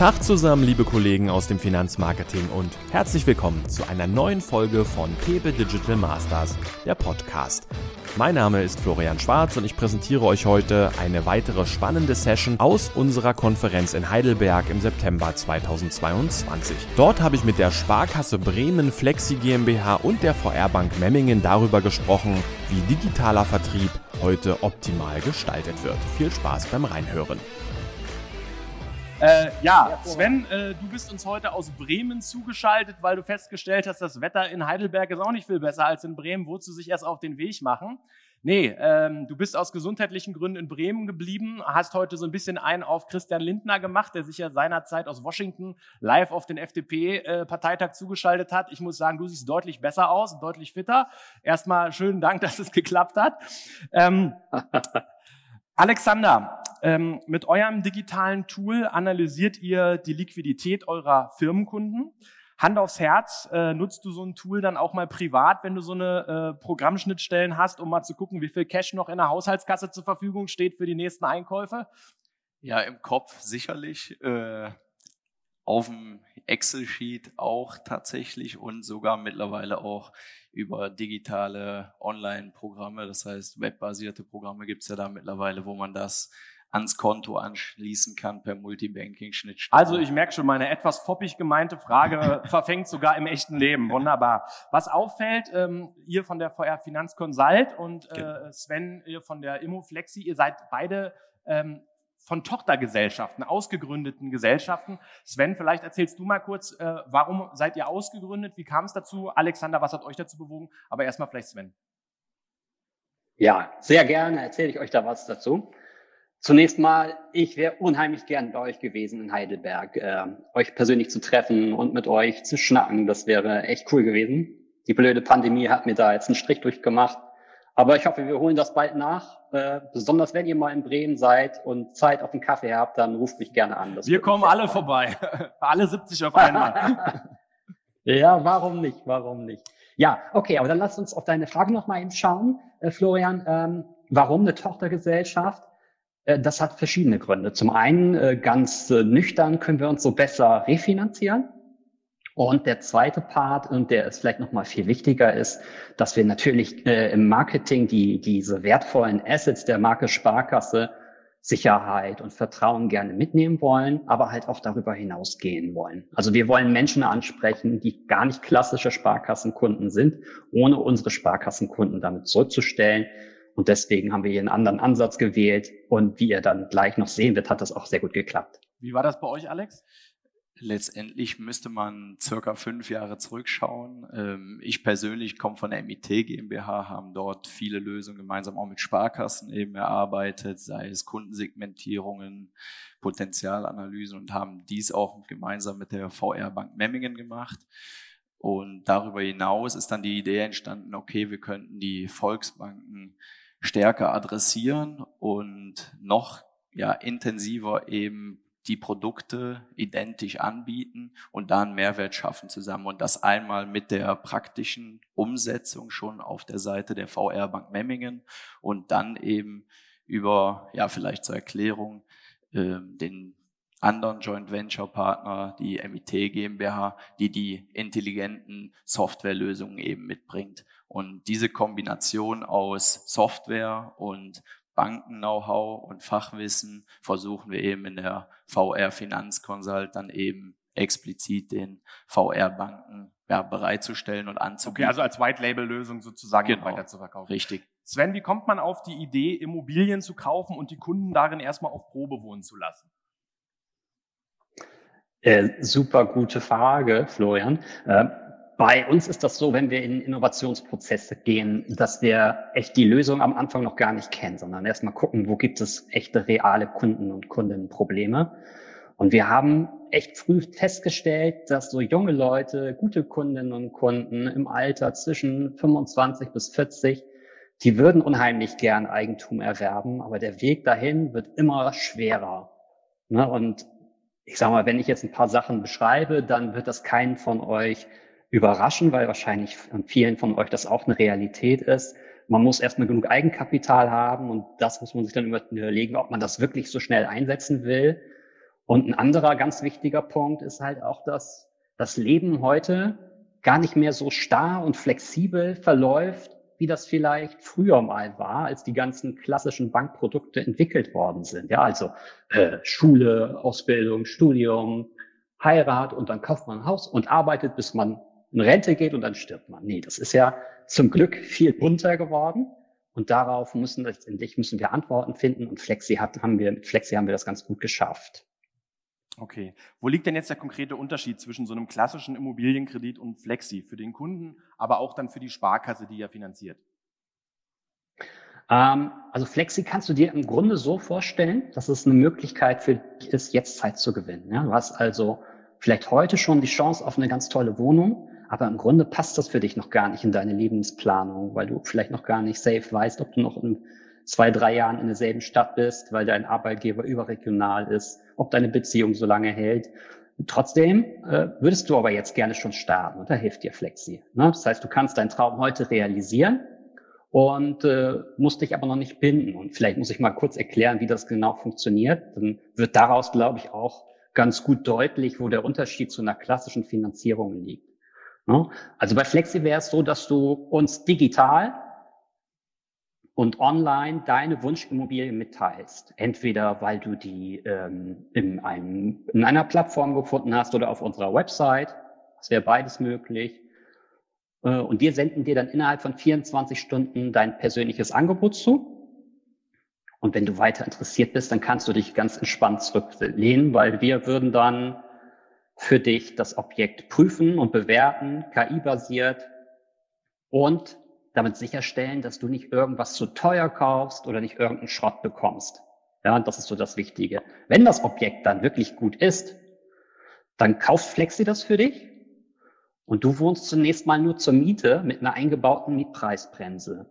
Tag zusammen, liebe Kollegen aus dem Finanzmarketing und herzlich willkommen zu einer neuen Folge von Pepe Digital Masters, der Podcast. Mein Name ist Florian Schwarz und ich präsentiere euch heute eine weitere spannende Session aus unserer Konferenz in Heidelberg im September 2022. Dort habe ich mit der Sparkasse Bremen Flexi GmbH und der VR Bank Memmingen darüber gesprochen, wie digitaler Vertrieb heute optimal gestaltet wird. Viel Spaß beim Reinhören. Äh, ja, Sven, äh, du bist uns heute aus Bremen zugeschaltet, weil du festgestellt hast, das Wetter in Heidelberg ist auch nicht viel besser als in Bremen. Du sich erst auf den Weg machen? Nee, ähm, du bist aus gesundheitlichen Gründen in Bremen geblieben, hast heute so ein bisschen einen auf Christian Lindner gemacht, der sich ja seinerzeit aus Washington live auf den FDP-Parteitag äh, zugeschaltet hat. Ich muss sagen, du siehst deutlich besser aus, deutlich fitter. Erstmal schönen Dank, dass es geklappt hat. Ähm, Alexander, ähm, mit eurem digitalen Tool analysiert ihr die Liquidität eurer Firmenkunden. Hand aufs Herz, äh, nutzt du so ein Tool dann auch mal privat, wenn du so eine äh, Programmschnittstellen hast, um mal zu gucken, wie viel Cash noch in der Haushaltskasse zur Verfügung steht für die nächsten Einkäufe? Ja, im Kopf sicherlich. Äh, auf dem Excel-Sheet auch tatsächlich und sogar mittlerweile auch über digitale Online-Programme, das heißt webbasierte Programme gibt's ja da mittlerweile, wo man das ans Konto anschließen kann per Multibanking-Schnittstelle. Also ich merke schon, meine etwas foppig gemeinte Frage verfängt sogar im echten Leben. Wunderbar. Was auffällt, ähm, ihr von der VR Finanzconsult und äh, genau. Sven, ihr von der Immoflexi, ihr seid beide ähm, von Tochtergesellschaften, ausgegründeten Gesellschaften. Sven, vielleicht erzählst du mal kurz, äh, warum seid ihr ausgegründet? Wie kam es dazu? Alexander, was hat euch dazu bewogen? Aber erstmal vielleicht Sven. Ja, sehr gerne erzähle ich euch da was dazu. Zunächst mal, ich wäre unheimlich gern bei euch gewesen in Heidelberg, äh, euch persönlich zu treffen und mit euch zu schnacken. Das wäre echt cool gewesen. Die blöde Pandemie hat mir da jetzt einen Strich durchgemacht. Aber ich hoffe, wir holen das bald nach. Äh, besonders wenn ihr mal in Bremen seid und Zeit auf den Kaffee habt, dann ruft mich gerne an. Das wir kommen alle vorbei. alle 70 auf einmal. ja, warum nicht? Warum nicht? Ja, okay, aber dann lass uns auf deine Frage nochmal eben schauen, äh, Florian. Ähm, warum eine Tochtergesellschaft? Äh, das hat verschiedene Gründe. Zum einen, äh, ganz äh, nüchtern können wir uns so besser refinanzieren. Und der zweite Part, und der ist vielleicht noch mal viel wichtiger, ist, dass wir natürlich äh, im Marketing die, diese wertvollen Assets der Marke Sparkasse, Sicherheit und Vertrauen gerne mitnehmen wollen, aber halt auch darüber hinausgehen wollen. Also wir wollen Menschen ansprechen, die gar nicht klassische Sparkassenkunden sind, ohne unsere Sparkassenkunden damit zurückzustellen. Und deswegen haben wir hier einen anderen Ansatz gewählt. Und wie ihr dann gleich noch sehen wird, hat das auch sehr gut geklappt. Wie war das bei euch, Alex? Letztendlich müsste man circa fünf Jahre zurückschauen. Ähm, ich persönlich komme von der MIT GmbH, haben dort viele Lösungen gemeinsam auch mit Sparkassen eben erarbeitet, sei es Kundensegmentierungen, Potenzialanalysen und haben dies auch gemeinsam mit der VR Bank Memmingen gemacht. Und darüber hinaus ist dann die Idee entstanden, okay, wir könnten die Volksbanken stärker adressieren und noch ja, intensiver eben die Produkte identisch anbieten und da einen Mehrwert schaffen zusammen. Und das einmal mit der praktischen Umsetzung schon auf der Seite der VR Bank Memmingen und dann eben über, ja, vielleicht zur Erklärung, äh, den anderen Joint Venture Partner, die MIT GmbH, die die intelligenten Softwarelösungen eben mitbringt. Und diese Kombination aus Software und Banken-Know-how und Fachwissen versuchen wir eben in der VR Finanzconsult dann eben explizit den VR-Banken ja, bereitzustellen und anzubieten. Okay, also als White-Label-Lösung sozusagen genau, weiter zu verkaufen. Richtig. Sven, wie kommt man auf die Idee, Immobilien zu kaufen und die Kunden darin erstmal auf Probe wohnen zu lassen? Äh, super gute Frage, Florian. Äh, bei uns ist das so, wenn wir in Innovationsprozesse gehen, dass wir echt die Lösung am Anfang noch gar nicht kennen, sondern erstmal gucken, wo gibt es echte reale Kunden und Kundinnenprobleme. Und wir haben echt früh festgestellt, dass so junge Leute, gute Kundinnen und Kunden im Alter zwischen 25 bis 40, die würden unheimlich gern Eigentum erwerben, aber der Weg dahin wird immer schwerer. Ne? Und ich sage mal, wenn ich jetzt ein paar Sachen beschreibe, dann wird das keinen von euch überraschen, weil wahrscheinlich an vielen von euch das auch eine Realität ist. Man muss erstmal genug Eigenkapital haben und das muss man sich dann überlegen, ob man das wirklich so schnell einsetzen will. Und ein anderer ganz wichtiger Punkt ist halt auch, dass das Leben heute gar nicht mehr so starr und flexibel verläuft, wie das vielleicht früher mal war, als die ganzen klassischen Bankprodukte entwickelt worden sind. Ja, also äh, Schule, Ausbildung, Studium, Heirat und dann kauft man ein Haus und arbeitet, bis man in Rente geht und dann stirbt man. Nee, das ist ja zum Glück viel bunter geworden. Und darauf müssen letztendlich müssen wir Antworten finden. Und Flexi hat, haben wir, mit Flexi haben wir das ganz gut geschafft. Okay. Wo liegt denn jetzt der konkrete Unterschied zwischen so einem klassischen Immobilienkredit und Flexi für den Kunden, aber auch dann für die Sparkasse, die ja finanziert? Ähm, also Flexi kannst du dir im Grunde so vorstellen, dass es eine Möglichkeit für dich ist, jetzt Zeit zu gewinnen. Ja? Du hast also vielleicht heute schon die Chance auf eine ganz tolle Wohnung, aber im Grunde passt das für dich noch gar nicht in deine Lebensplanung, weil du vielleicht noch gar nicht safe weißt, ob du noch in zwei, drei Jahren in derselben Stadt bist, weil dein Arbeitgeber überregional ist, ob deine Beziehung so lange hält. Trotzdem äh, würdest du aber jetzt gerne schon starten und da hilft dir Flexi. Ne? Das heißt, du kannst deinen Traum heute realisieren und äh, musst dich aber noch nicht binden. Und vielleicht muss ich mal kurz erklären, wie das genau funktioniert. Dann wird daraus, glaube ich, auch ganz gut deutlich, wo der Unterschied zu einer klassischen Finanzierung liegt. Ne? Also bei Flexi wäre es so, dass du uns digital und online deine Wunschimmobilie mitteilst. Entweder weil du die ähm, in, einem, in einer Plattform gefunden hast oder auf unserer Website. Das wäre beides möglich. Äh, und wir senden dir dann innerhalb von 24 Stunden dein persönliches Angebot zu. Und wenn du weiter interessiert bist, dann kannst du dich ganz entspannt zurücklehnen, weil wir würden dann für dich das Objekt prüfen und bewerten, KI-basiert und damit sicherstellen, dass du nicht irgendwas zu teuer kaufst oder nicht irgendeinen Schrott bekommst. Ja, das ist so das Wichtige. Wenn das Objekt dann wirklich gut ist, dann kauft Flexi das für dich und du wohnst zunächst mal nur zur Miete mit einer eingebauten Mietpreisbremse.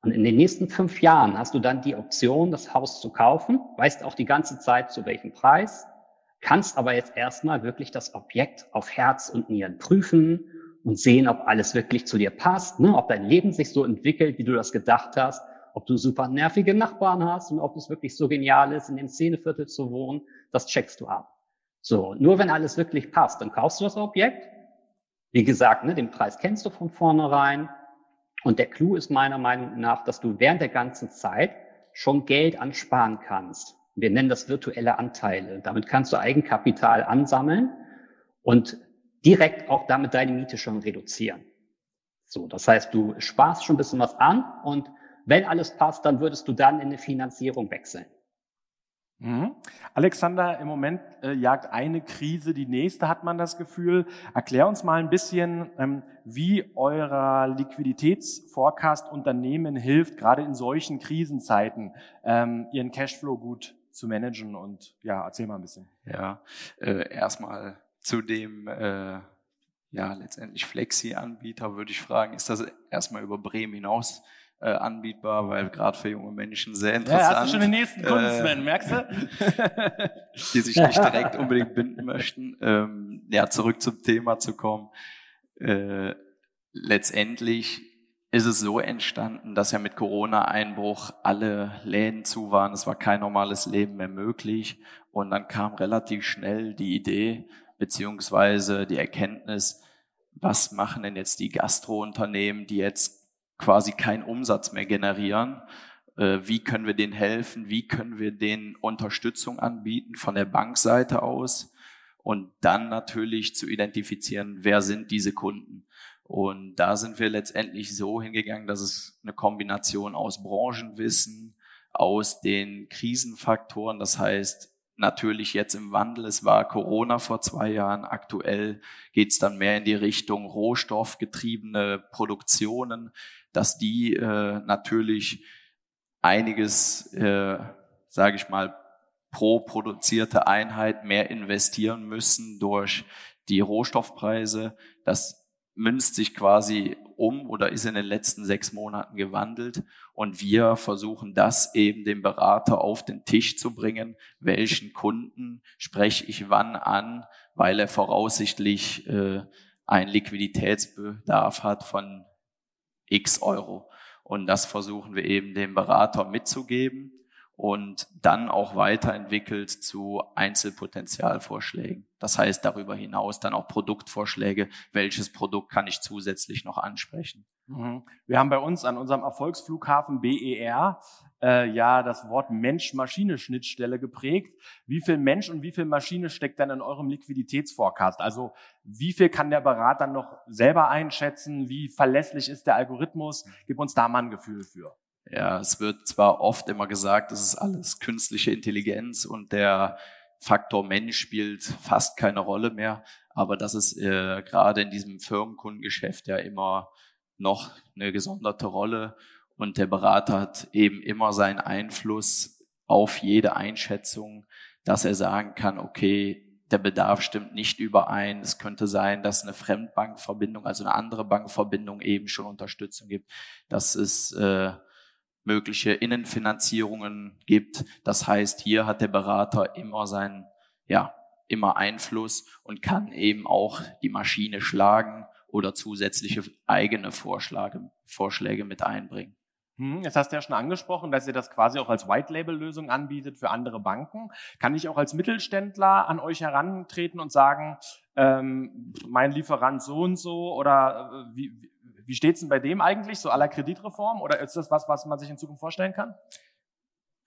Und in den nächsten fünf Jahren hast du dann die Option, das Haus zu kaufen, weißt auch die ganze Zeit zu welchem Preis, kannst aber jetzt erstmal wirklich das Objekt auf Herz und Nieren prüfen, und sehen, ob alles wirklich zu dir passt, ne? ob dein Leben sich so entwickelt, wie du das gedacht hast, ob du super nervige Nachbarn hast und ob es wirklich so genial ist, in dem Szeneviertel zu wohnen, das checkst du ab. So, nur wenn alles wirklich passt, dann kaufst du das Objekt. Wie gesagt, ne, den Preis kennst du von vornherein. Und der Clou ist meiner Meinung nach, dass du während der ganzen Zeit schon Geld ansparen kannst. Wir nennen das virtuelle Anteile. Damit kannst du Eigenkapital ansammeln und direkt auch damit deine Miete schon reduzieren. So, das heißt, du sparst schon ein bisschen was an und wenn alles passt, dann würdest du dann in eine Finanzierung wechseln. Mhm. Alexander, im Moment äh, jagt eine Krise die nächste, hat man das Gefühl. Erklär uns mal ein bisschen, ähm, wie eurer Liquiditätsforecast Unternehmen hilft, gerade in solchen Krisenzeiten, ähm, ihren Cashflow gut zu managen. Und ja, erzähl mal ein bisschen. Ja, äh, erstmal zu dem äh, ja letztendlich Flexi-Anbieter würde ich fragen, ist das erstmal über Bremen hinaus äh, anbietbar, weil gerade für junge Menschen sehr interessant. Ja, hast du schon den nächsten Kunden, äh, Sven, merkst du? die sich nicht direkt unbedingt binden möchten. Ähm, ja, zurück zum Thema zu kommen. Äh, letztendlich ist es so entstanden, dass ja mit Corona-Einbruch alle Läden zu waren. Es war kein normales Leben mehr möglich. Und dann kam relativ schnell die Idee, beziehungsweise die Erkenntnis, was machen denn jetzt die Gastrounternehmen, die jetzt quasi keinen Umsatz mehr generieren? Äh, wie können wir denen helfen? Wie können wir denen Unterstützung anbieten von der Bankseite aus? Und dann natürlich zu identifizieren, wer sind diese Kunden? Und da sind wir letztendlich so hingegangen, dass es eine Kombination aus Branchenwissen, aus den Krisenfaktoren, das heißt natürlich jetzt im Wandel. Es war Corona vor zwei Jahren. Aktuell geht es dann mehr in die Richtung rohstoffgetriebene Produktionen, dass die äh, natürlich einiges, äh, sage ich mal, pro produzierte Einheit mehr investieren müssen durch die Rohstoffpreise. Das münzt sich quasi um oder ist in den letzten sechs Monaten gewandelt. Und wir versuchen das eben dem Berater auf den Tisch zu bringen. Welchen Kunden spreche ich wann an, weil er voraussichtlich äh, einen Liquiditätsbedarf hat von x Euro. Und das versuchen wir eben dem Berater mitzugeben. Und dann auch weiterentwickelt zu Einzelpotenzialvorschlägen. Das heißt darüber hinaus dann auch Produktvorschläge, welches Produkt kann ich zusätzlich noch ansprechen. Mhm. Wir haben bei uns an unserem Erfolgsflughafen BER äh, ja das Wort Mensch-Maschine-Schnittstelle geprägt. Wie viel Mensch und wie viel Maschine steckt dann in eurem Liquiditätsforecast? Also wie viel kann der Berater noch selber einschätzen? Wie verlässlich ist der Algorithmus? Gib uns da mal ein Gefühl für. Ja, es wird zwar oft immer gesagt, es ist alles künstliche Intelligenz und der Faktor Mensch spielt fast keine Rolle mehr, aber das ist äh, gerade in diesem Firmenkundengeschäft ja immer noch eine gesonderte Rolle und der Berater hat eben immer seinen Einfluss auf jede Einschätzung, dass er sagen kann, okay, der Bedarf stimmt nicht überein. Es könnte sein, dass eine Fremdbankverbindung, also eine andere Bankverbindung eben schon Unterstützung gibt, dass es äh, mögliche Innenfinanzierungen gibt. Das heißt, hier hat der Berater immer seinen, ja, immer Einfluss und kann eben auch die Maschine schlagen oder zusätzliche eigene Vorschläge, Vorschläge mit einbringen. Hm, jetzt hast du ja schon angesprochen, dass ihr das quasi auch als White-Label-Lösung anbietet für andere Banken. Kann ich auch als Mittelständler an euch herantreten und sagen, ähm, mein Lieferant so und so oder äh, wie, wie steht's denn bei dem eigentlich, so aller Kreditreform? Oder ist das was, was man sich in Zukunft vorstellen kann?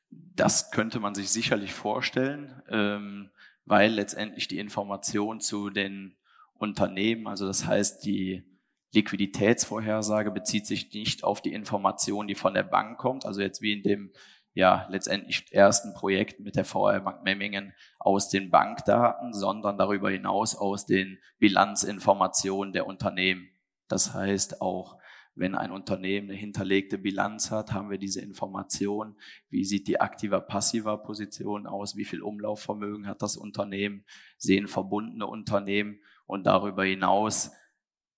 Das könnte man sich sicherlich vorstellen, ähm, weil letztendlich die Information zu den Unternehmen, also das heißt die Liquiditätsvorhersage bezieht sich nicht auf die Information, die von der Bank kommt, also jetzt wie in dem ja letztendlich ersten Projekt mit der VR Bank Memmingen aus den Bankdaten, sondern darüber hinaus aus den Bilanzinformationen der Unternehmen. Das heißt auch, wenn ein Unternehmen eine hinterlegte Bilanz hat, haben wir diese Information. Wie sieht die aktiver passiver Position aus? Wie viel Umlaufvermögen hat das Unternehmen? Sehen verbundene Unternehmen? Und darüber hinaus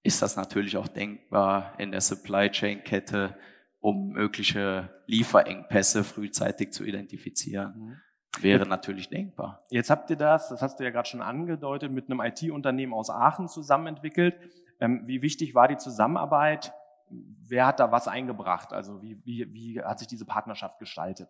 ist das natürlich auch denkbar in der Supply Chain Kette, um mögliche Lieferengpässe frühzeitig zu identifizieren. Mhm. Wäre natürlich denkbar. Jetzt habt ihr das, das hast du ja gerade schon angedeutet, mit einem IT-Unternehmen aus Aachen zusammen entwickelt. Ähm, wie wichtig war die Zusammenarbeit? Wer hat da was eingebracht? Also wie, wie, wie hat sich diese Partnerschaft gestaltet?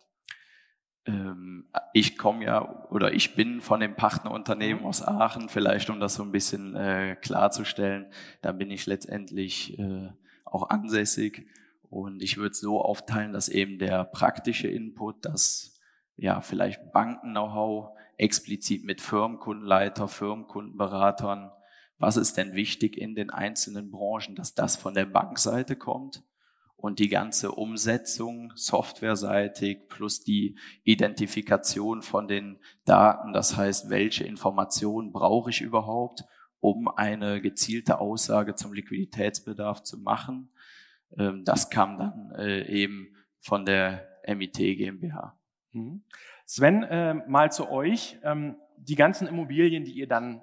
Ähm, ich komme ja oder ich bin von dem Partnerunternehmen mhm. aus Aachen, vielleicht um das so ein bisschen äh, klarzustellen. Da bin ich letztendlich äh, auch ansässig und ich würde es so aufteilen, dass eben der praktische Input, das ja vielleicht Banken-Know-how explizit mit Firmenkundenleiter, Firmenkundenberatern, was ist denn wichtig in den einzelnen Branchen, dass das von der Bankseite kommt und die ganze Umsetzung softwareseitig plus die Identifikation von den Daten, das heißt, welche Informationen brauche ich überhaupt, um eine gezielte Aussage zum Liquiditätsbedarf zu machen. Ähm, das kam dann äh, eben von der MIT GmbH. Mhm. Sven, äh, mal zu euch. Ähm, die ganzen Immobilien, die ihr dann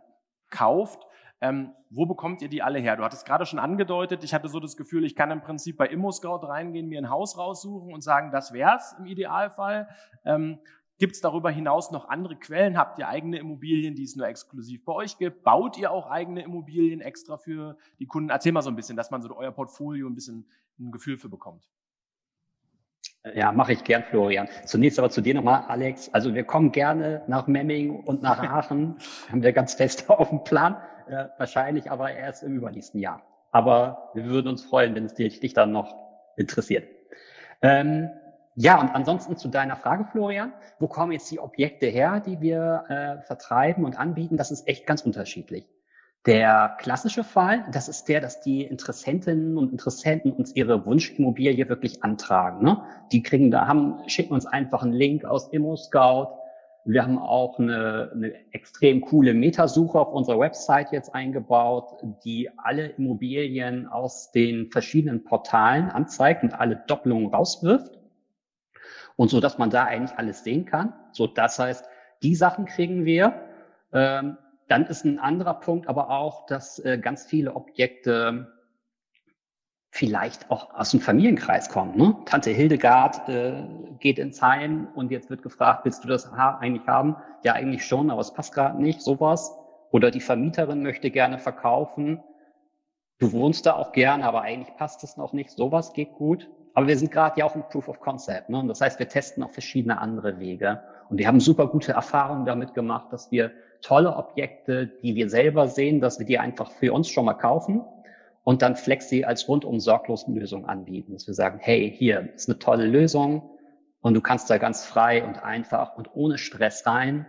kauft, ähm, wo bekommt ihr die alle her? Du hattest gerade schon angedeutet, ich hatte so das Gefühl, ich kann im Prinzip bei ImmoScout reingehen, mir ein Haus raussuchen und sagen, das wär's im Idealfall. Ähm, Gibt es darüber hinaus noch andere Quellen? Habt ihr eigene Immobilien, die es nur exklusiv bei euch gibt? Baut ihr auch eigene Immobilien extra für die Kunden? Erzähl mal so ein bisschen, dass man so euer Portfolio ein bisschen ein Gefühl für bekommt. Ja, mache ich gern, Florian. Zunächst aber zu dir nochmal, Alex. Also wir kommen gerne nach Memming und nach Aachen. haben wir ganz fest auf dem Plan äh, wahrscheinlich aber erst im übernächsten Jahr. Aber wir würden uns freuen, wenn es dich, dich dann noch interessiert. Ähm, ja, und ansonsten zu deiner Frage, Florian, wo kommen jetzt die Objekte her, die wir äh, vertreiben und anbieten? Das ist echt ganz unterschiedlich. Der klassische Fall, das ist der, dass die Interessentinnen und Interessenten uns ihre Wunschimmobilie wirklich antragen. Ne? Die kriegen da, haben, schicken uns einfach einen Link aus ImmoScout wir haben auch eine, eine extrem coole Metasuche auf unserer Website jetzt eingebaut, die alle Immobilien aus den verschiedenen Portalen anzeigt und alle Doppelungen rauswirft. Und so, dass man da eigentlich alles sehen kann. So, das heißt, die Sachen kriegen wir. Ähm, dann ist ein anderer Punkt aber auch, dass äh, ganz viele Objekte vielleicht auch aus dem Familienkreis kommen. Ne? Tante Hildegard äh, geht ins Heim und jetzt wird gefragt, willst du das ha eigentlich haben? Ja, eigentlich schon, aber es passt gerade nicht, sowas. Oder die Vermieterin möchte gerne verkaufen. Du wohnst da auch gerne, aber eigentlich passt es noch nicht. Sowas geht gut. aber wir sind gerade ja auch im Proof of Concept. Ne? Und das heißt, wir testen auch verschiedene andere Wege. Und wir haben super gute Erfahrungen damit gemacht, dass wir tolle Objekte, die wir selber sehen, dass wir die einfach für uns schon mal kaufen und dann Flexi als rundum sorglos Lösung anbieten. Dass wir sagen, hey, hier ist eine tolle Lösung und du kannst da ganz frei und einfach und ohne Stress rein.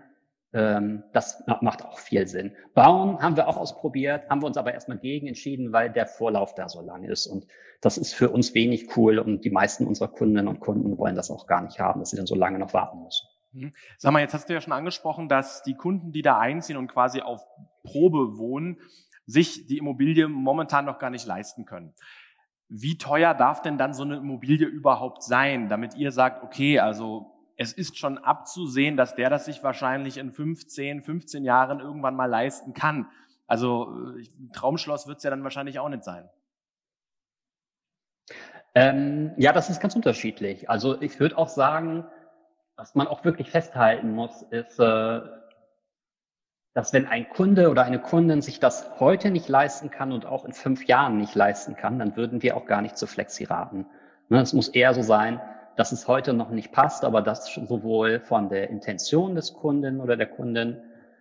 Ähm, das macht auch viel Sinn. Bauen haben wir auch ausprobiert, haben wir uns aber erstmal gegen entschieden, weil der Vorlauf da so lang ist. Und das ist für uns wenig cool und die meisten unserer Kundinnen und Kunden wollen das auch gar nicht haben, dass sie dann so lange noch warten müssen. Mhm. Sag mal, jetzt hast du ja schon angesprochen, dass die Kunden, die da einziehen und quasi auf Probe wohnen, sich die Immobilie momentan noch gar nicht leisten können. Wie teuer darf denn dann so eine Immobilie überhaupt sein, damit ihr sagt, okay, also es ist schon abzusehen, dass der das sich wahrscheinlich in 15, 15 Jahren irgendwann mal leisten kann. Also äh, Traumschloss wird es ja dann wahrscheinlich auch nicht sein. Ähm, ja, das ist ganz unterschiedlich. Also ich würde auch sagen, was man auch wirklich festhalten muss, ist, äh, dass wenn ein Kunde oder eine Kundin sich das heute nicht leisten kann und auch in fünf Jahren nicht leisten kann, dann würden wir auch gar nicht zu Flexi raten. Ne, es muss eher so sein, dass es heute noch nicht passt, aber dass sowohl von der Intention des Kunden oder der Kundin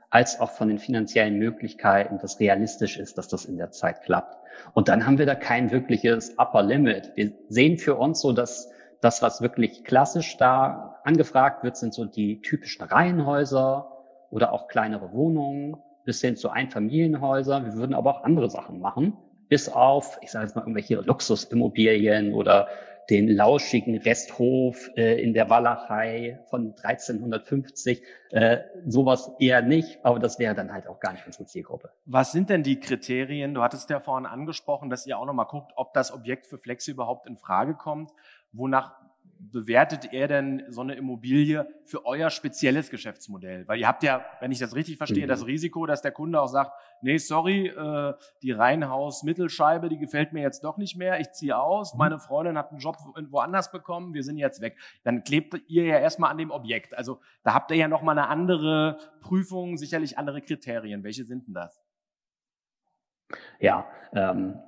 als auch von den finanziellen Möglichkeiten das realistisch ist, dass das in der Zeit klappt. Und dann haben wir da kein wirkliches Upper Limit. Wir sehen für uns so, dass das, was wirklich klassisch da angefragt wird, sind so die typischen Reihenhäuser oder auch kleinere Wohnungen bis hin zu Einfamilienhäuser. Wir würden aber auch andere Sachen machen, bis auf, ich sage jetzt mal, irgendwelche Luxusimmobilien oder den lauschigen Resthof äh, in der Walachei von 1350. Äh, sowas eher nicht, aber das wäre dann halt auch gar nicht unsere Zielgruppe. Was sind denn die Kriterien? Du hattest ja vorhin angesprochen, dass ihr auch nochmal guckt, ob das Objekt für Flexi überhaupt in Frage kommt. Wonach bewertet er denn so eine Immobilie für euer spezielles Geschäftsmodell? Weil ihr habt ja, wenn ich das richtig verstehe, mhm. das Risiko, dass der Kunde auch sagt, nee, sorry, äh, die Reihenhaus-Mittelscheibe, die gefällt mir jetzt doch nicht mehr, ich ziehe aus, mhm. meine Freundin hat einen Job woanders bekommen, wir sind jetzt weg. Dann klebt ihr ja erstmal an dem Objekt. Also da habt ihr ja nochmal eine andere Prüfung, sicherlich andere Kriterien. Welche sind denn das? Ja, ähm,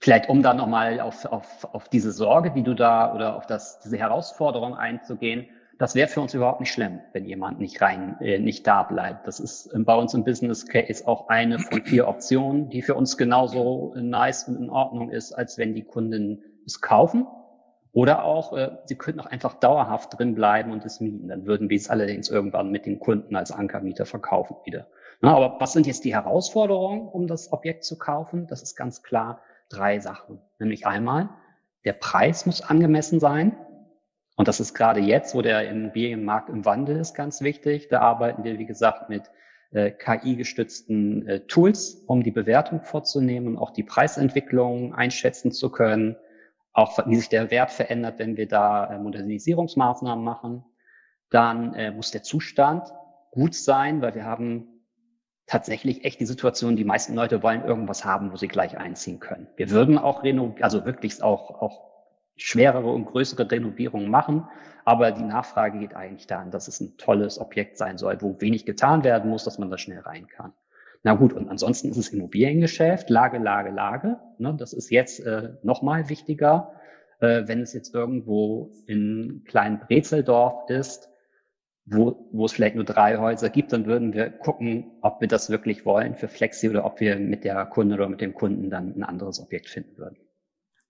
Vielleicht um da nochmal auf, auf, auf diese Sorge, die du da oder auf das, diese Herausforderung einzugehen, das wäre für uns überhaupt nicht schlimm, wenn jemand nicht rein, äh, nicht da bleibt. Das ist bei uns im Business Case auch eine von vier Optionen, die für uns genauso nice und in Ordnung ist, als wenn die Kunden es kaufen. Oder auch, äh, sie könnten auch einfach dauerhaft drin bleiben und es mieten. Dann würden wir es allerdings irgendwann mit den Kunden als Ankermieter verkaufen wieder. Na, aber was sind jetzt die Herausforderungen, um das Objekt zu kaufen? Das ist ganz klar drei Sachen. Nämlich einmal, der Preis muss angemessen sein. Und das ist gerade jetzt, wo der Immobilienmarkt im Wandel ist, ganz wichtig. Da arbeiten wir, wie gesagt, mit äh, KI-gestützten äh, Tools, um die Bewertung vorzunehmen und auch die Preisentwicklung einschätzen zu können. Auch wie sich der Wert verändert, wenn wir da äh, Modernisierungsmaßnahmen machen. Dann äh, muss der Zustand gut sein, weil wir haben tatsächlich echt die Situation, die meisten Leute wollen irgendwas haben, wo sie gleich einziehen können. Wir würden auch reno also wirklich auch, auch schwerere und größere Renovierungen machen, aber die Nachfrage geht eigentlich dahin, dass es ein tolles Objekt sein soll, wo wenig getan werden muss, dass man da schnell rein kann. Na gut, und ansonsten ist es Immobiliengeschäft, Lage, Lage, Lage. Ne, das ist jetzt äh, nochmal wichtiger. Äh, wenn es jetzt irgendwo in kleinen Brezeldorf ist, wo, wo es vielleicht nur drei Häuser gibt, dann würden wir gucken, ob wir das wirklich wollen für Flexi oder ob wir mit der Kunde oder mit dem Kunden dann ein anderes Objekt finden würden.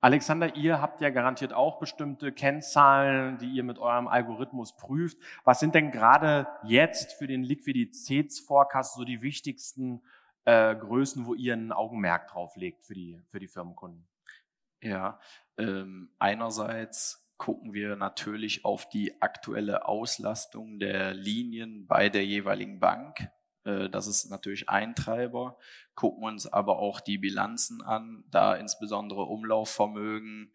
Alexander, ihr habt ja garantiert auch bestimmte Kennzahlen, die ihr mit eurem Algorithmus prüft. Was sind denn gerade jetzt für den Liquiditätsforecast so die wichtigsten äh, Größen, wo ihr ein Augenmerk drauf legt für die, für die Firmenkunden? Ja, ähm, einerseits gucken wir natürlich auf die aktuelle Auslastung der Linien bei der jeweiligen Bank. Äh, das ist natürlich ein Treiber. Gucken uns aber auch die Bilanzen an, da insbesondere Umlaufvermögen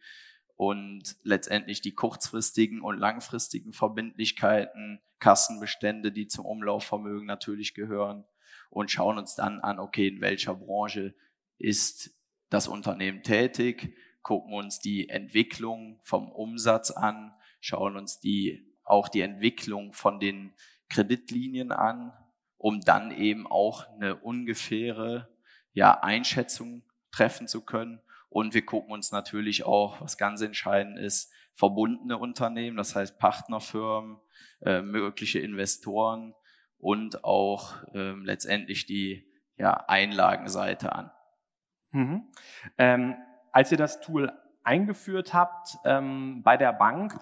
und letztendlich die kurzfristigen und langfristigen Verbindlichkeiten, Kassenbestände, die zum Umlaufvermögen natürlich gehören und schauen uns dann an, okay, in welcher Branche ist das Unternehmen tätig, gucken uns die Entwicklung vom Umsatz an, schauen uns die, auch die Entwicklung von den Kreditlinien an, um dann eben auch eine ungefähre ja, Einschätzung treffen zu können Und wir gucken uns natürlich auch, was ganz entscheidend ist, verbundene Unternehmen, das heißt Partnerfirmen, äh, mögliche Investoren und auch ähm, letztendlich die ja, Einlagenseite an. Mhm. Ähm, als ihr das Tool eingeführt habt ähm, bei der Bank,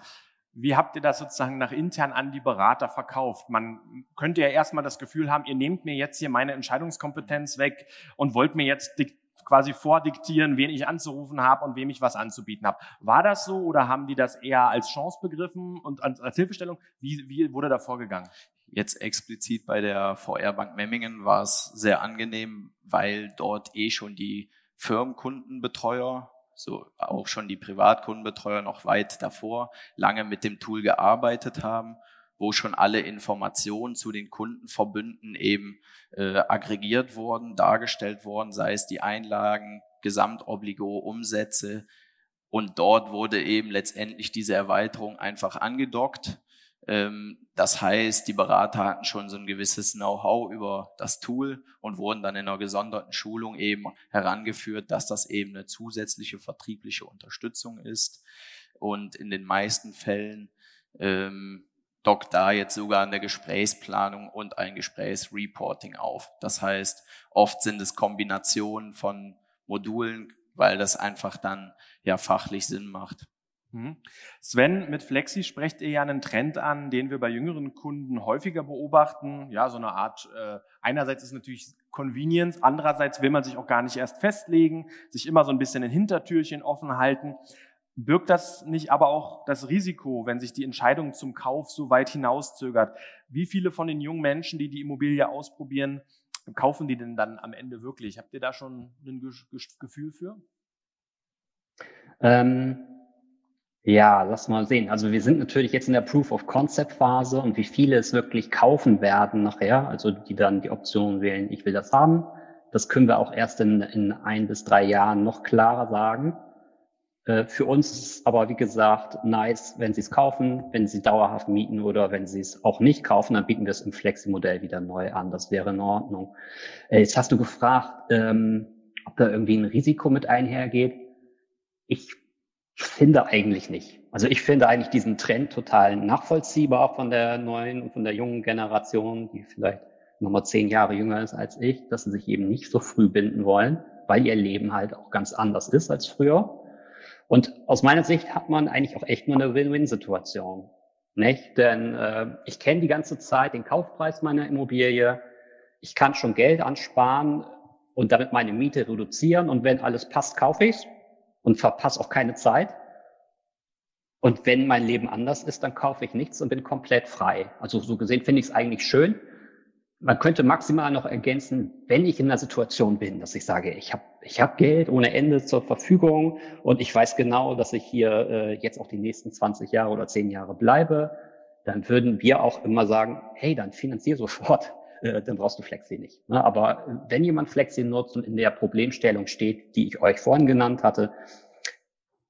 wie habt ihr das sozusagen nach intern an die Berater verkauft? Man könnte ja erstmal das Gefühl haben, ihr nehmt mir jetzt hier meine Entscheidungskompetenz weg und wollt mir jetzt quasi vordiktieren, wen ich anzurufen habe und wem ich was anzubieten habe. War das so oder haben die das eher als Chance begriffen und als Hilfestellung? Wie, wie wurde da vorgegangen? Jetzt explizit bei der VR-Bank Memmingen war es sehr angenehm, weil dort eh schon die Firmenkundenbetreuer, so auch schon die Privatkundenbetreuer noch weit davor, lange mit dem Tool gearbeitet haben wo schon alle Informationen zu den Kundenverbünden eben äh, aggregiert wurden, dargestellt worden, sei es die Einlagen, Gesamtobligo, Umsätze. Und dort wurde eben letztendlich diese Erweiterung einfach angedockt. Ähm, das heißt, die Berater hatten schon so ein gewisses Know-how über das Tool und wurden dann in einer gesonderten Schulung eben herangeführt, dass das eben eine zusätzliche vertriebliche Unterstützung ist. Und in den meisten Fällen ähm, dockt da jetzt sogar eine Gesprächsplanung und ein Gesprächsreporting auf. Das heißt, oft sind es Kombinationen von Modulen, weil das einfach dann ja fachlich Sinn macht. Mhm. Sven, mit Flexi sprecht ihr ja einen Trend an, den wir bei jüngeren Kunden häufiger beobachten. Ja, so eine Art, äh, einerseits ist natürlich Convenience, andererseits will man sich auch gar nicht erst festlegen, sich immer so ein bisschen ein Hintertürchen offen halten. Birgt das nicht aber auch das Risiko, wenn sich die Entscheidung zum Kauf so weit hinauszögert? Wie viele von den jungen Menschen, die die Immobilie ausprobieren, kaufen die denn dann am Ende wirklich? Habt ihr da schon ein Gefühl für? Ähm, ja, lass mal sehen. Also wir sind natürlich jetzt in der Proof of Concept Phase und wie viele es wirklich kaufen werden nachher, also die dann die Option wählen, ich will das haben. Das können wir auch erst in, in ein bis drei Jahren noch klarer sagen. Äh, für uns ist es aber, wie gesagt, nice, wenn Sie es kaufen, wenn Sie dauerhaft mieten oder wenn Sie es auch nicht kaufen, dann bieten wir es im Flexi-Modell wieder neu an. Das wäre in Ordnung. Äh, jetzt hast du gefragt, ähm, ob da irgendwie ein Risiko mit einhergeht. Ich finde eigentlich nicht. Also ich finde eigentlich diesen Trend total nachvollziehbar von der neuen und von der jungen Generation, die vielleicht nochmal zehn Jahre jünger ist als ich, dass sie sich eben nicht so früh binden wollen, weil ihr Leben halt auch ganz anders ist als früher. Und aus meiner Sicht hat man eigentlich auch echt nur eine Win-Win-Situation. Nicht? Denn äh, ich kenne die ganze Zeit den Kaufpreis meiner Immobilie. Ich kann schon Geld ansparen und damit meine Miete reduzieren. Und wenn alles passt, kaufe ich es und verpasse auch keine Zeit. Und wenn mein Leben anders ist, dann kaufe ich nichts und bin komplett frei. Also so gesehen finde ich es eigentlich schön, man könnte maximal noch ergänzen, wenn ich in einer Situation bin, dass ich sage, ich habe ich hab Geld ohne Ende zur Verfügung und ich weiß genau, dass ich hier äh, jetzt auch die nächsten 20 Jahre oder 10 Jahre bleibe, dann würden wir auch immer sagen, hey, dann finanzier sofort, äh, dann brauchst du Flexi nicht. Ne? Aber wenn jemand Flexi nutzt und in der Problemstellung steht, die ich euch vorhin genannt hatte,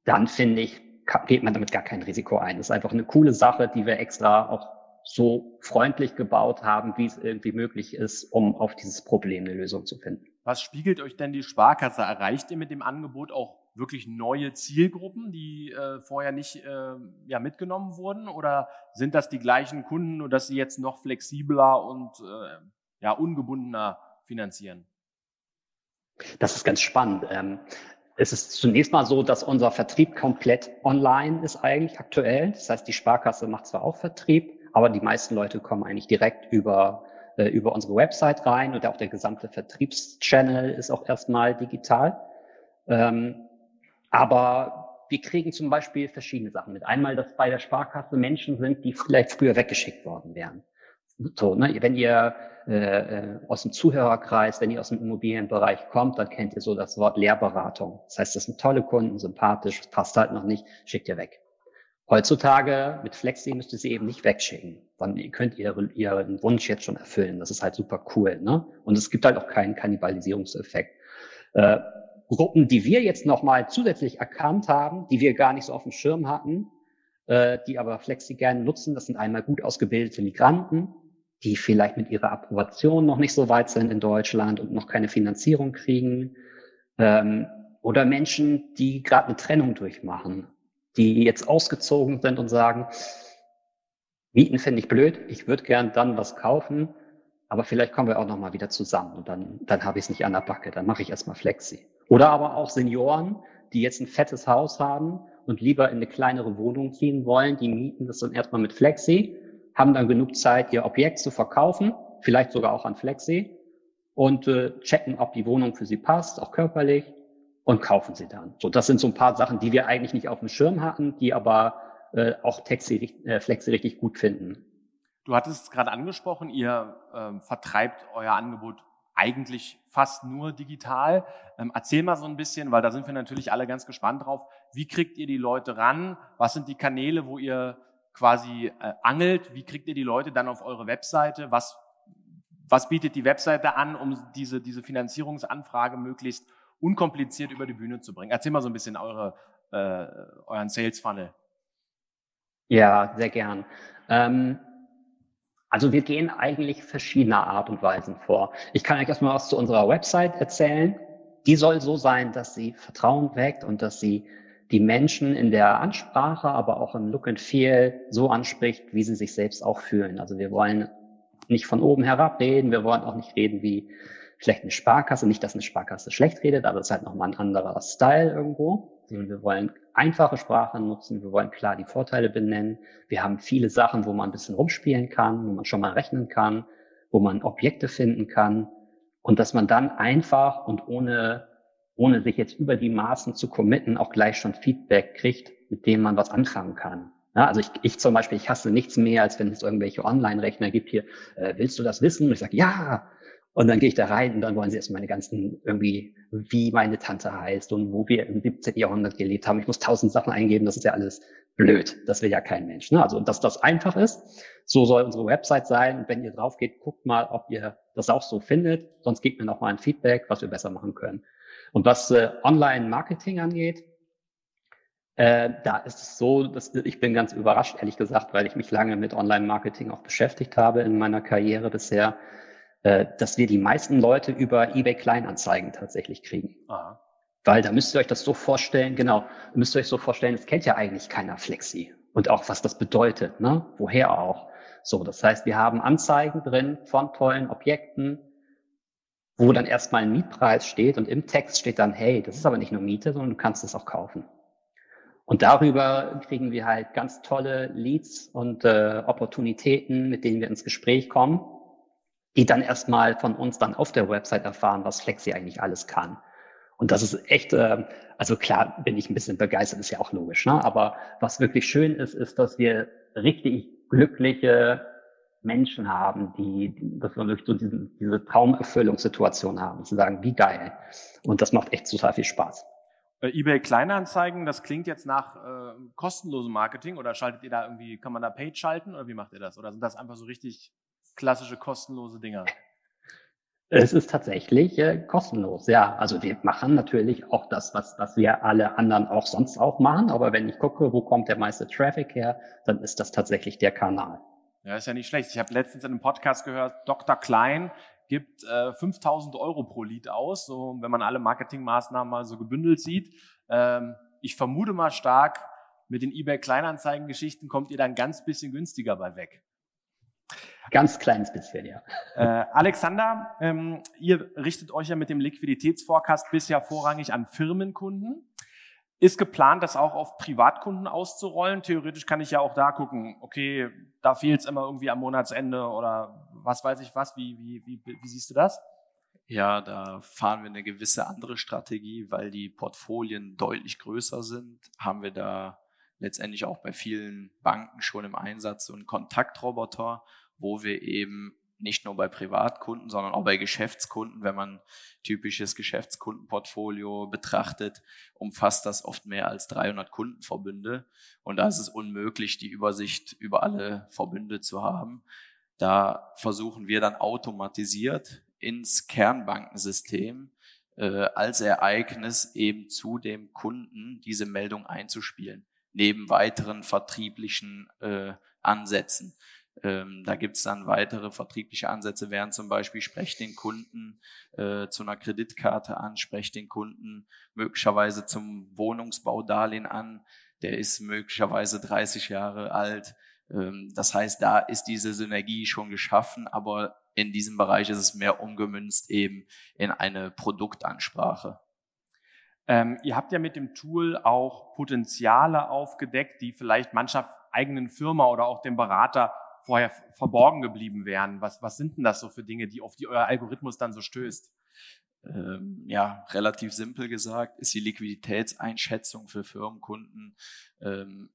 dann finde ich, geht man damit gar kein Risiko ein. Das ist einfach eine coole Sache, die wir extra auch so freundlich gebaut haben, wie es irgendwie möglich ist, um auf dieses Problem eine Lösung zu finden. Was spiegelt euch denn die Sparkasse? Erreicht ihr mit dem Angebot auch wirklich neue Zielgruppen, die äh, vorher nicht äh, ja, mitgenommen wurden? Oder sind das die gleichen Kunden, nur dass sie jetzt noch flexibler und äh, ja, ungebundener finanzieren? Das ist ganz spannend. Ähm, es ist zunächst mal so, dass unser Vertrieb komplett online ist eigentlich aktuell. Das heißt, die Sparkasse macht zwar auch Vertrieb, aber die meisten Leute kommen eigentlich direkt über, äh, über unsere Website rein und auch der gesamte Vertriebschannel ist auch erstmal digital. Ähm, aber wir kriegen zum Beispiel verschiedene Sachen mit. Einmal, dass bei der Sparkasse Menschen sind, die vielleicht früher weggeschickt worden wären. So, ne, wenn ihr äh, äh, aus dem Zuhörerkreis, wenn ihr aus dem Immobilienbereich kommt, dann kennt ihr so das Wort Lehrberatung. Das heißt, das sind tolle Kunden, sympathisch, passt halt noch nicht, schickt ihr weg. Heutzutage mit Flexi müsst ihr sie eben nicht wegschicken, sondern ihr könnt ihre, ihren Wunsch jetzt schon erfüllen. Das ist halt super cool. Ne? Und es gibt halt auch keinen Kannibalisierungseffekt. Äh, Gruppen, die wir jetzt nochmal zusätzlich erkannt haben, die wir gar nicht so auf dem Schirm hatten, äh, die aber Flexi gerne nutzen, das sind einmal gut ausgebildete Migranten, die vielleicht mit ihrer Approbation noch nicht so weit sind in Deutschland und noch keine Finanzierung kriegen. Ähm, oder Menschen, die gerade eine Trennung durchmachen, die jetzt ausgezogen sind und sagen, Mieten finde ich blöd, ich würde gern dann was kaufen, aber vielleicht kommen wir auch nochmal wieder zusammen und dann, dann habe ich es nicht an der Backe, dann mache ich erstmal Flexi. Oder aber auch Senioren, die jetzt ein fettes Haus haben und lieber in eine kleinere Wohnung ziehen wollen, die mieten das dann erstmal mit Flexi, haben dann genug Zeit, ihr Objekt zu verkaufen, vielleicht sogar auch an Flexi und äh, checken, ob die Wohnung für sie passt, auch körperlich und kaufen sie dann. So, das sind so ein paar Sachen, die wir eigentlich nicht auf dem Schirm hatten, die aber äh, auch Texi, äh, Flexi richtig gut finden. Du hattest es gerade angesprochen, ihr ähm, vertreibt euer Angebot eigentlich fast nur digital. Ähm, erzähl mal so ein bisschen, weil da sind wir natürlich alle ganz gespannt drauf. Wie kriegt ihr die Leute ran? Was sind die Kanäle, wo ihr quasi äh, angelt? Wie kriegt ihr die Leute dann auf eure Webseite? Was, was bietet die Webseite an, um diese, diese Finanzierungsanfrage möglichst unkompliziert über die Bühne zu bringen? Erzähl mal so ein bisschen eure, äh, euren Sales Funnel. Ja, sehr gern. Ähm also wir gehen eigentlich verschiedener Art und Weisen vor. Ich kann euch erstmal was zu unserer Website erzählen. Die soll so sein, dass sie Vertrauen weckt und dass sie die Menschen in der Ansprache, aber auch im Look and Feel so anspricht, wie sie sich selbst auch fühlen. Also wir wollen nicht von oben herab reden, wir wollen auch nicht reden wie vielleicht eine Sparkasse. Nicht, dass eine Sparkasse schlecht redet, aber es ist halt nochmal ein anderer Style irgendwo. Wir wollen einfache Sprache nutzen. Wir wollen klar die Vorteile benennen. Wir haben viele Sachen, wo man ein bisschen rumspielen kann, wo man schon mal rechnen kann, wo man Objekte finden kann und dass man dann einfach und ohne, ohne sich jetzt über die Maßen zu committen, auch gleich schon Feedback kriegt, mit dem man was anfangen kann. Ja, also ich, ich zum Beispiel, ich hasse nichts mehr, als wenn es irgendwelche Online-Rechner gibt hier, äh, willst du das wissen? Und ich sage, ja, und dann gehe ich da rein und dann wollen sie erst meine ganzen irgendwie, wie meine Tante heißt und wo wir im 17. Jahrhundert gelebt haben. Ich muss tausend Sachen eingeben, das ist ja alles blöd. Das will ja kein Mensch. Ne? Also, dass das einfach ist, so soll unsere Website sein. Und wenn ihr drauf geht, guckt mal, ob ihr das auch so findet. Sonst gebt mir noch mal ein Feedback, was wir besser machen können. Und was äh, Online-Marketing angeht, äh, da ist es so, dass ich bin ganz überrascht, ehrlich gesagt, weil ich mich lange mit Online-Marketing auch beschäftigt habe in meiner Karriere bisher äh, dass wir die meisten Leute über eBay Kleinanzeigen tatsächlich kriegen. Aha. Weil da müsst ihr euch das so vorstellen, genau, müsst ihr euch so vorstellen, es kennt ja eigentlich keiner Flexi. Und auch was das bedeutet, ne? Woher auch. So, das heißt, wir haben Anzeigen drin von tollen Objekten, wo dann erstmal ein Mietpreis steht und im Text steht dann, hey, das ist aber nicht nur Miete, sondern du kannst es auch kaufen. Und darüber kriegen wir halt ganz tolle Leads und äh, Opportunitäten, mit denen wir ins Gespräch kommen die dann erstmal von uns dann auf der Website erfahren, was Flexi eigentlich alles kann. Und das ist echt, äh, also klar bin ich ein bisschen begeistert, ist ja auch logisch, ne? aber was wirklich schön ist, ist, dass wir richtig glückliche Menschen haben, die, dass wir wirklich so diesen, diese Traumerfüllungssituation haben, zu sagen, wie geil. Und das macht echt total viel Spaß. EBay Kleinanzeigen, das klingt jetzt nach äh, kostenlosem Marketing oder schaltet ihr da irgendwie, kann man da Page schalten oder wie macht ihr das? Oder sind das einfach so richtig klassische kostenlose Dinger? Es ist tatsächlich äh, kostenlos, ja. Also wir machen natürlich auch das, was, was wir alle anderen auch sonst auch machen. Aber wenn ich gucke, wo kommt der meiste Traffic her, dann ist das tatsächlich der Kanal. Ja, ist ja nicht schlecht. Ich habe letztens in einem Podcast gehört, Dr. Klein gibt äh, 5000 Euro pro Lied aus, so wenn man alle Marketingmaßnahmen mal so gebündelt sieht. Ähm, ich vermute mal stark, mit den eBay Kleinanzeigen-Geschichten kommt ihr dann ganz bisschen günstiger bei weg. Ganz kleines bisschen, ja. Äh, Alexander, ähm, ihr richtet euch ja mit dem Liquiditätsforecast bisher vorrangig an Firmenkunden. Ist geplant, das auch auf Privatkunden auszurollen? Theoretisch kann ich ja auch da gucken, okay, da fehlt es immer irgendwie am Monatsende oder was weiß ich was. Wie, wie, wie, wie siehst du das? Ja, da fahren wir eine gewisse andere Strategie, weil die Portfolien deutlich größer sind. Haben wir da letztendlich auch bei vielen Banken schon im Einsatz so einen Kontaktroboter, wo wir eben nicht nur bei Privatkunden, sondern auch bei Geschäftskunden, wenn man typisches Geschäftskundenportfolio betrachtet, umfasst das oft mehr als 300 Kundenverbünde. Und da ist es unmöglich, die Übersicht über alle Verbünde zu haben. Da versuchen wir dann automatisiert ins Kernbankensystem äh, als Ereignis eben zu dem Kunden diese Meldung einzuspielen, neben weiteren vertrieblichen äh, Ansätzen. Ähm, da gibt es dann weitere vertriebliche Ansätze, wären zum Beispiel, sprecht den Kunden äh, zu einer Kreditkarte an, sprecht den Kunden möglicherweise zum Wohnungsbaudarlehen an, der ist möglicherweise 30 Jahre alt. Ähm, das heißt, da ist diese Synergie schon geschaffen, aber in diesem Bereich ist es mehr umgemünzt eben in eine Produktansprache. Ähm, ihr habt ja mit dem Tool auch Potenziale aufgedeckt, die vielleicht mancher eigenen Firma oder auch dem Berater vorher verborgen geblieben wären. Was, was sind denn das so für Dinge, die auf die euer Algorithmus dann so stößt? Ähm, ja, relativ simpel gesagt, ist die Liquiditätseinschätzung für Firmenkunden ähm,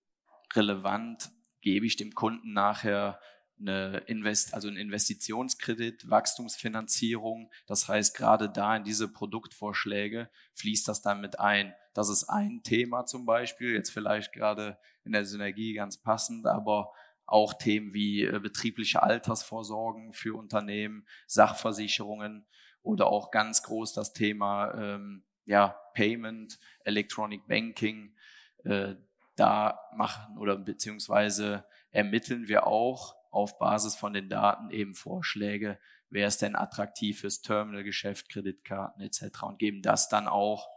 relevant. Gebe ich dem Kunden nachher eine Invest, also einen Investitionskredit, Wachstumsfinanzierung. Das heißt, gerade da in diese Produktvorschläge fließt das dann mit ein. Das ist ein Thema zum Beispiel, jetzt vielleicht gerade in der Synergie ganz passend, aber auch Themen wie äh, betriebliche Altersvorsorgen für Unternehmen, Sachversicherungen oder auch ganz groß das Thema ähm, ja, Payment, Electronic Banking. Äh, da machen oder beziehungsweise ermitteln wir auch auf Basis von den Daten eben Vorschläge, wer ist denn attraktiv fürs Terminalgeschäft, Kreditkarten etc. und geben das dann auch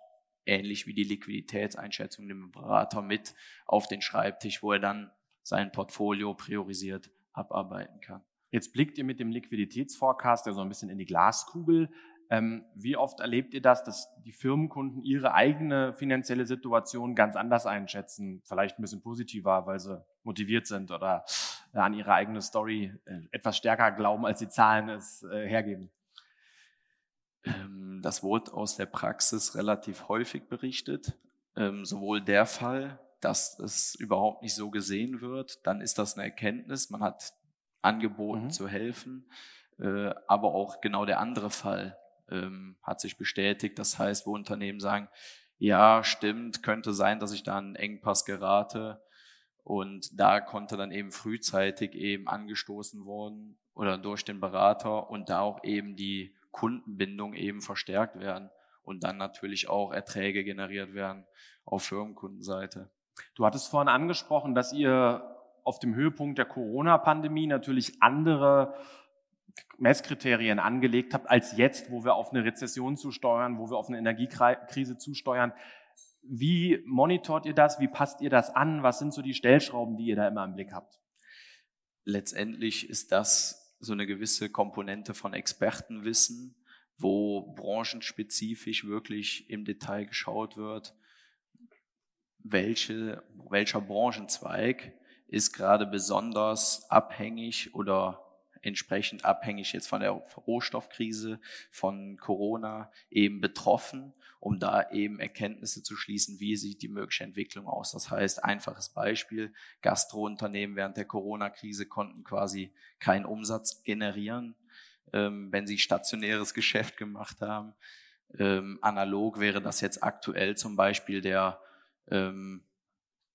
ähnlich wie die Liquiditätseinschätzung dem Berater mit auf den Schreibtisch, wo er dann sein Portfolio priorisiert abarbeiten kann. Jetzt blickt ihr mit dem Liquiditätsforecast ja so ein bisschen in die Glaskugel. Ähm, wie oft erlebt ihr das, dass die Firmenkunden ihre eigene finanzielle Situation ganz anders einschätzen? Vielleicht ein bisschen positiver, weil sie motiviert sind oder äh, an ihre eigene Story äh, etwas stärker glauben, als die Zahlen es äh, hergeben? Ähm, das wurde aus der Praxis relativ häufig berichtet. Ähm, sowohl der Fall, dass es überhaupt nicht so gesehen wird, dann ist das eine Erkenntnis. Man hat angeboten mhm. zu helfen. aber auch genau der andere Fall, ähm, hat sich bestätigt. Das heißt, wo Unternehmen sagen, ja, stimmt, könnte sein, dass ich da einen Engpass gerate. Und da konnte dann eben frühzeitig eben angestoßen worden oder durch den Berater und da auch eben die Kundenbindung eben verstärkt werden und dann natürlich auch Erträge generiert werden auf Firmenkundenseite. Du hattest vorhin angesprochen, dass ihr auf dem Höhepunkt der Corona-Pandemie natürlich andere Messkriterien angelegt habt, als jetzt, wo wir auf eine Rezession zusteuern, wo wir auf eine Energiekrise zusteuern. Wie monitort ihr das? Wie passt ihr das an? Was sind so die Stellschrauben, die ihr da immer im Blick habt? Letztendlich ist das so eine gewisse Komponente von Expertenwissen, wo branchenspezifisch wirklich im Detail geschaut wird, welche, welcher Branchenzweig ist gerade besonders abhängig oder entsprechend abhängig jetzt von der Rohstoffkrise, von Corona eben betroffen, um da eben Erkenntnisse zu schließen, wie sieht die mögliche Entwicklung aus. Das heißt, einfaches Beispiel, Gastrounternehmen während der Corona-Krise konnten quasi keinen Umsatz generieren, ähm, wenn sie stationäres Geschäft gemacht haben. Ähm, analog wäre das jetzt aktuell zum Beispiel der ähm,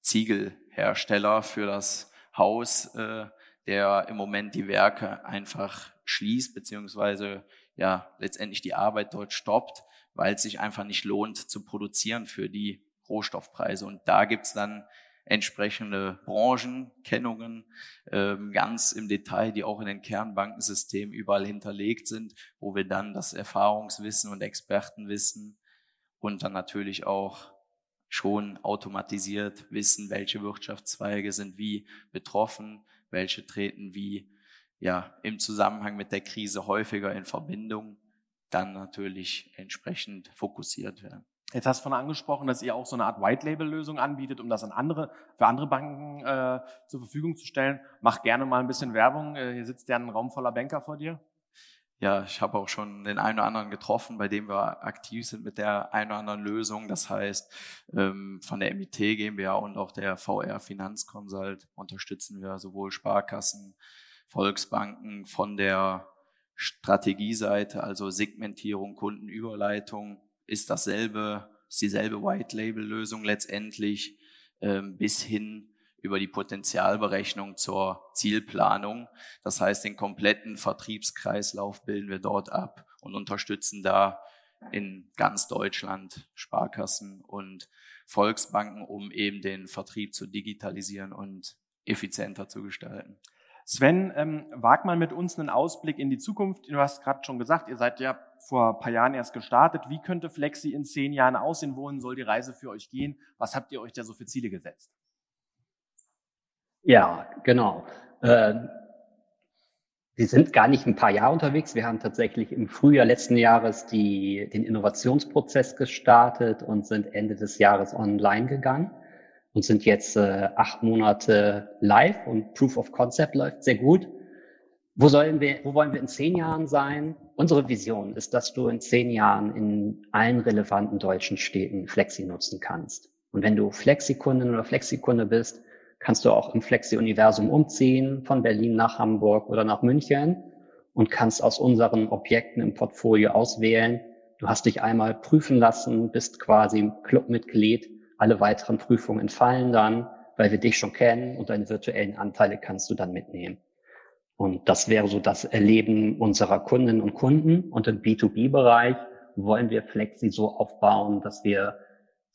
Ziegelhersteller für das Haus, äh, der im Moment die Werke einfach schließt, beziehungsweise ja letztendlich die Arbeit dort stoppt, weil es sich einfach nicht lohnt zu produzieren für die Rohstoffpreise. Und da gibt's dann entsprechende Branchenkennungen ähm, ganz im Detail, die auch in den Kernbankensystemen überall hinterlegt sind, wo wir dann das Erfahrungswissen und Expertenwissen und dann natürlich auch schon automatisiert wissen, welche Wirtschaftszweige sind wie betroffen, welche treten wie ja im Zusammenhang mit der Krise häufiger in Verbindung, dann natürlich entsprechend fokussiert werden. Jetzt hast du von angesprochen, dass ihr auch so eine Art White-Label-Lösung anbietet, um das an andere, für andere Banken äh, zur Verfügung zu stellen. Mach gerne mal ein bisschen Werbung. Äh, hier sitzt ja ein Raum voller Banker vor dir ja, ich habe auch schon den einen oder anderen getroffen, bei dem wir aktiv sind mit der einen oder anderen Lösung. Das heißt, ähm, von der MIT GmbH und auch der VR Finanzconsult unterstützen wir sowohl Sparkassen, Volksbanken von der Strategieseite, also Segmentierung, Kundenüberleitung, ist dasselbe, ist dieselbe White Label Lösung letztendlich ähm, bis hin über die Potenzialberechnung zur Zielplanung. Das heißt, den kompletten Vertriebskreislauf bilden wir dort ab und unterstützen da in ganz Deutschland Sparkassen und Volksbanken, um eben den Vertrieb zu digitalisieren und effizienter zu gestalten. Sven, ähm, wag mal mit uns einen Ausblick in die Zukunft. Du hast gerade schon gesagt, ihr seid ja vor ein paar Jahren erst gestartet. Wie könnte Flexi in zehn Jahren aussehen? Wohin soll die Reise für euch gehen? Was habt ihr euch da so für Ziele gesetzt? Ja, genau. Äh, wir sind gar nicht ein paar Jahre unterwegs. Wir haben tatsächlich im Frühjahr letzten Jahres die, den Innovationsprozess gestartet und sind Ende des Jahres online gegangen und sind jetzt äh, acht Monate live und Proof of Concept läuft sehr gut. Wo sollen wir, wo wollen wir in zehn Jahren sein? Unsere Vision ist, dass du in zehn Jahren in allen relevanten deutschen Städten Flexi nutzen kannst. Und wenn du Flexi-Kundin oder Flexi-Kunde bist, kannst du auch im Flexi-Universum umziehen, von Berlin nach Hamburg oder nach München und kannst aus unseren Objekten im Portfolio auswählen. Du hast dich einmal prüfen lassen, bist quasi Clubmitglied alle weiteren Prüfungen entfallen dann, weil wir dich schon kennen und deine virtuellen Anteile kannst du dann mitnehmen. Und das wäre so das Erleben unserer Kundinnen und Kunden. Und im B2B-Bereich wollen wir Flexi so aufbauen, dass wir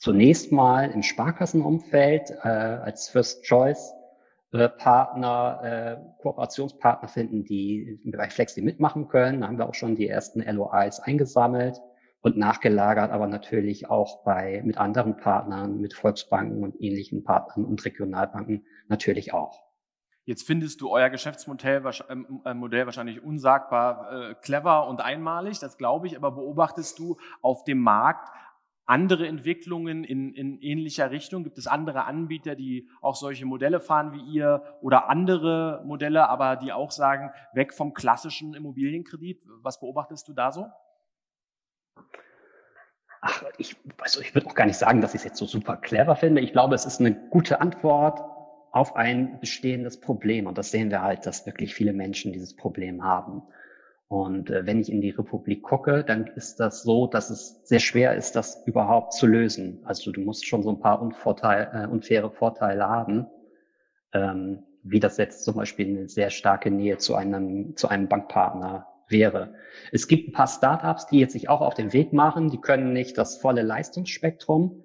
zunächst mal im Sparkassenumfeld äh, als First Choice äh, Partner, äh, Kooperationspartner finden, die im Bereich Flexi mitmachen können. Da haben wir auch schon die ersten LOIs eingesammelt und nachgelagert, aber natürlich auch bei, mit anderen Partnern, mit Volksbanken und ähnlichen Partnern und Regionalbanken natürlich auch. Jetzt findest du euer Geschäftsmodell ähm, äh, Modell wahrscheinlich unsagbar äh, clever und einmalig, das glaube ich, aber beobachtest du auf dem Markt andere Entwicklungen in, in ähnlicher Richtung? Gibt es andere Anbieter, die auch solche Modelle fahren wie ihr oder andere Modelle, aber die auch sagen, weg vom klassischen Immobilienkredit? Was beobachtest du da so? Ach, ich, also ich würde auch gar nicht sagen, dass ich es jetzt so super clever finde. Ich glaube, es ist eine gute Antwort auf ein bestehendes Problem. Und das sehen wir halt, dass wirklich viele Menschen dieses Problem haben. Und äh, wenn ich in die Republik gucke, dann ist das so, dass es sehr schwer ist, das überhaupt zu lösen. Also du musst schon so ein paar Unvorteil, äh, unfaire Vorteile haben, ähm, wie das jetzt zum Beispiel eine sehr starke Nähe zu einem, zu einem Bankpartner wäre. Es gibt ein paar Startups, die jetzt sich auch auf den Weg machen. Die können nicht das volle Leistungsspektrum,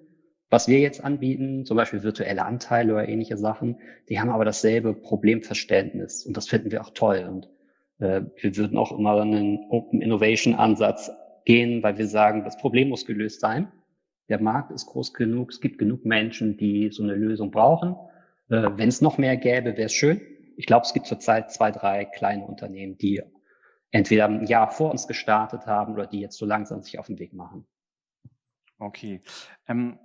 was wir jetzt anbieten, zum Beispiel virtuelle Anteile oder ähnliche Sachen. Die haben aber dasselbe Problemverständnis und das finden wir auch toll. Und äh, wir würden auch immer einen Open Innovation Ansatz gehen, weil wir sagen, das Problem muss gelöst sein. Der Markt ist groß genug, es gibt genug Menschen, die so eine Lösung brauchen. Äh, Wenn es noch mehr gäbe, wäre es schön. Ich glaube, es gibt zurzeit zwei, drei kleine Unternehmen, die entweder ein Jahr vor uns gestartet haben oder die jetzt so langsam sich auf den Weg machen. Okay. Ähm,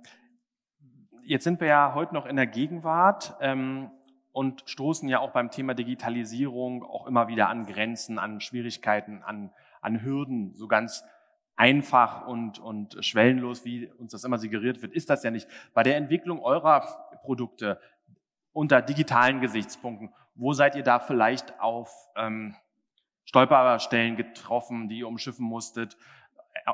jetzt sind wir ja heute noch in der Gegenwart ähm, und stoßen ja auch beim Thema Digitalisierung auch immer wieder an Grenzen, an Schwierigkeiten, an, an Hürden. So ganz einfach und, und schwellenlos, wie uns das immer suggeriert wird, ist das ja nicht. Bei der Entwicklung eurer Produkte unter digitalen Gesichtspunkten, wo seid ihr da vielleicht auf ähm, Stolperstellen getroffen, die ihr umschiffen musstet.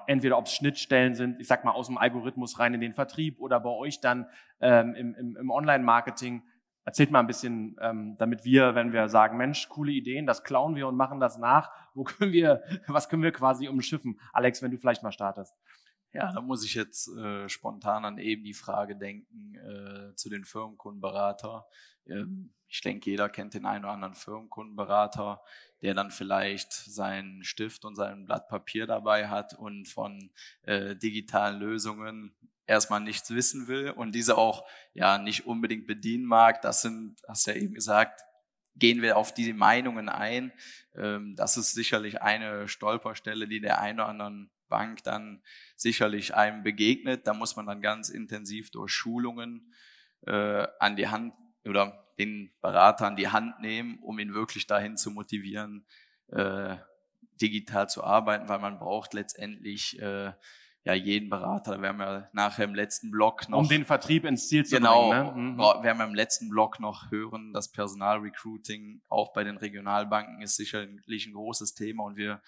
Entweder ob es Schnittstellen sind, ich sag mal aus dem Algorithmus rein in den Vertrieb oder bei euch dann ähm, im, im, im Online-Marketing. Erzählt mal ein bisschen, ähm, damit wir, wenn wir sagen, Mensch, coole Ideen, das klauen wir und machen das nach. Wo können wir, was können wir quasi umschiffen? Alex, wenn du vielleicht mal startest. Ja, da muss ich jetzt äh, spontan an eben die Frage denken äh, zu den Firmenkundenberater. Ähm, ich denke, jeder kennt den einen oder anderen Firmenkundenberater, der dann vielleicht seinen Stift und sein Blatt Papier dabei hat und von äh, digitalen Lösungen erstmal nichts wissen will und diese auch ja nicht unbedingt bedienen mag. Das sind, hast du ja eben gesagt, gehen wir auf die Meinungen ein. Ähm, das ist sicherlich eine Stolperstelle, die der einen oder anderen Bank dann sicherlich einem begegnet. Da muss man dann ganz intensiv durch Schulungen äh, an die Hand oder den Berater an die Hand nehmen, um ihn wirklich dahin zu motivieren, äh, digital zu arbeiten, weil man braucht letztendlich äh, ja jeden Berater. Da werden wir nachher im letzten Block noch um den Vertrieb ins Ziel zu genau, bringen. Genau, mhm. werden wir im letzten Block noch hören. Das Personalrecruiting auch bei den Regionalbanken ist sicherlich ein großes Thema und wir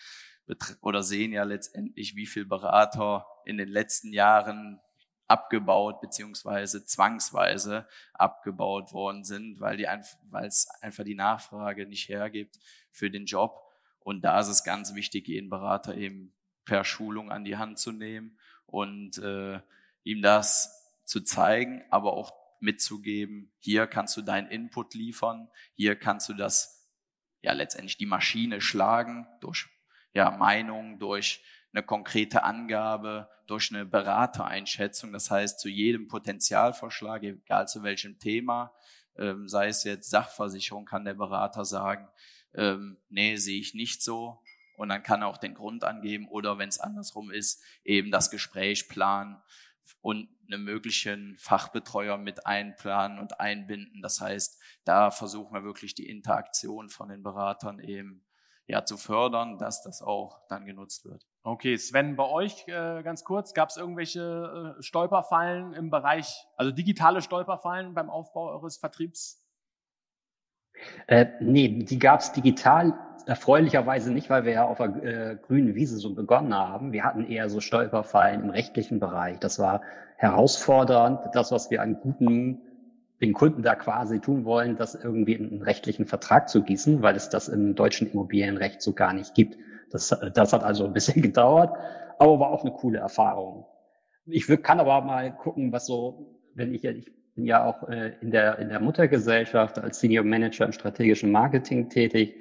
oder sehen ja letztendlich, wie viel Berater in den letzten Jahren abgebaut beziehungsweise zwangsweise abgebaut worden sind, weil die weil es einfach die Nachfrage nicht hergibt für den Job. Und da ist es ganz wichtig, jeden Berater eben per Schulung an die Hand zu nehmen und äh, ihm das zu zeigen, aber auch mitzugeben, hier kannst du deinen Input liefern, hier kannst du das ja letztendlich die Maschine schlagen durch ja Meinung, durch eine konkrete Angabe, durch eine Beratereinschätzung. Das heißt, zu jedem Potenzialvorschlag, egal zu welchem Thema, ähm, sei es jetzt Sachversicherung, kann der Berater sagen, ähm, nee, sehe ich nicht so. Und dann kann er auch den Grund angeben oder wenn es andersrum ist, eben das Gespräch planen und einen möglichen Fachbetreuer mit einplanen und einbinden. Das heißt, da versuchen wir wirklich die Interaktion von den Beratern eben ja zu fördern, dass das auch dann genutzt wird. Okay, Sven, bei euch äh, ganz kurz, gab es irgendwelche äh, Stolperfallen im Bereich, also digitale Stolperfallen beim Aufbau eures Vertriebs? Äh, nee, die gab es digital erfreulicherweise nicht, weil wir ja auf der äh, grünen Wiese so begonnen haben. Wir hatten eher so Stolperfallen im rechtlichen Bereich. Das war herausfordernd, das, was wir an guten den Kunden da quasi tun wollen, das irgendwie in einen rechtlichen Vertrag zu gießen, weil es das im deutschen Immobilienrecht so gar nicht gibt. Das, das hat also ein bisschen gedauert, aber war auch eine coole Erfahrung. Ich kann aber mal gucken, was so, wenn ich, ich ja auch äh, in der, in der Muttergesellschaft als Senior Manager im strategischen Marketing tätig,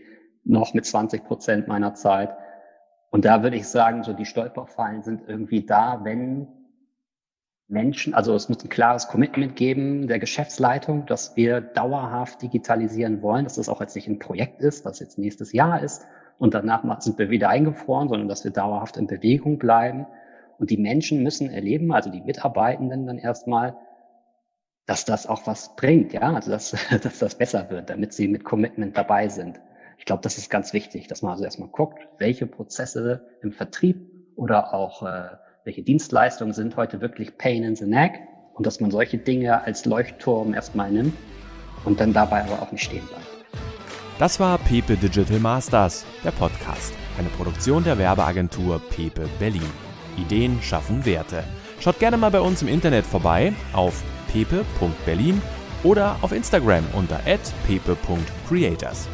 noch mit 20 Prozent meiner Zeit. Und da würde ich sagen, so die Stolperfallen sind irgendwie da, wenn Menschen, also es muss ein klares Commitment geben der Geschäftsleitung, dass wir dauerhaft digitalisieren wollen, dass das auch jetzt nicht ein Projekt ist, was jetzt nächstes Jahr ist und danach sind wir wieder eingefroren, sondern dass wir dauerhaft in Bewegung bleiben. Und die Menschen müssen erleben, also die Mitarbeitenden dann erstmal, dass das auch was bringt, ja, also dass, dass das besser wird, damit sie mit Commitment dabei sind. Ich glaube, das ist ganz wichtig, dass man also erstmal guckt, welche Prozesse im Vertrieb oder auch äh, welche Dienstleistungen sind heute wirklich Pain in the Neck und dass man solche Dinge als Leuchtturm erstmal nimmt und dann dabei aber auch nicht stehen bleibt. Das war Pepe Digital Masters, der Podcast, eine Produktion der Werbeagentur Pepe Berlin. Ideen schaffen Werte. Schaut gerne mal bei uns im Internet vorbei auf pepe.berlin oder auf Instagram unter pepe.creators.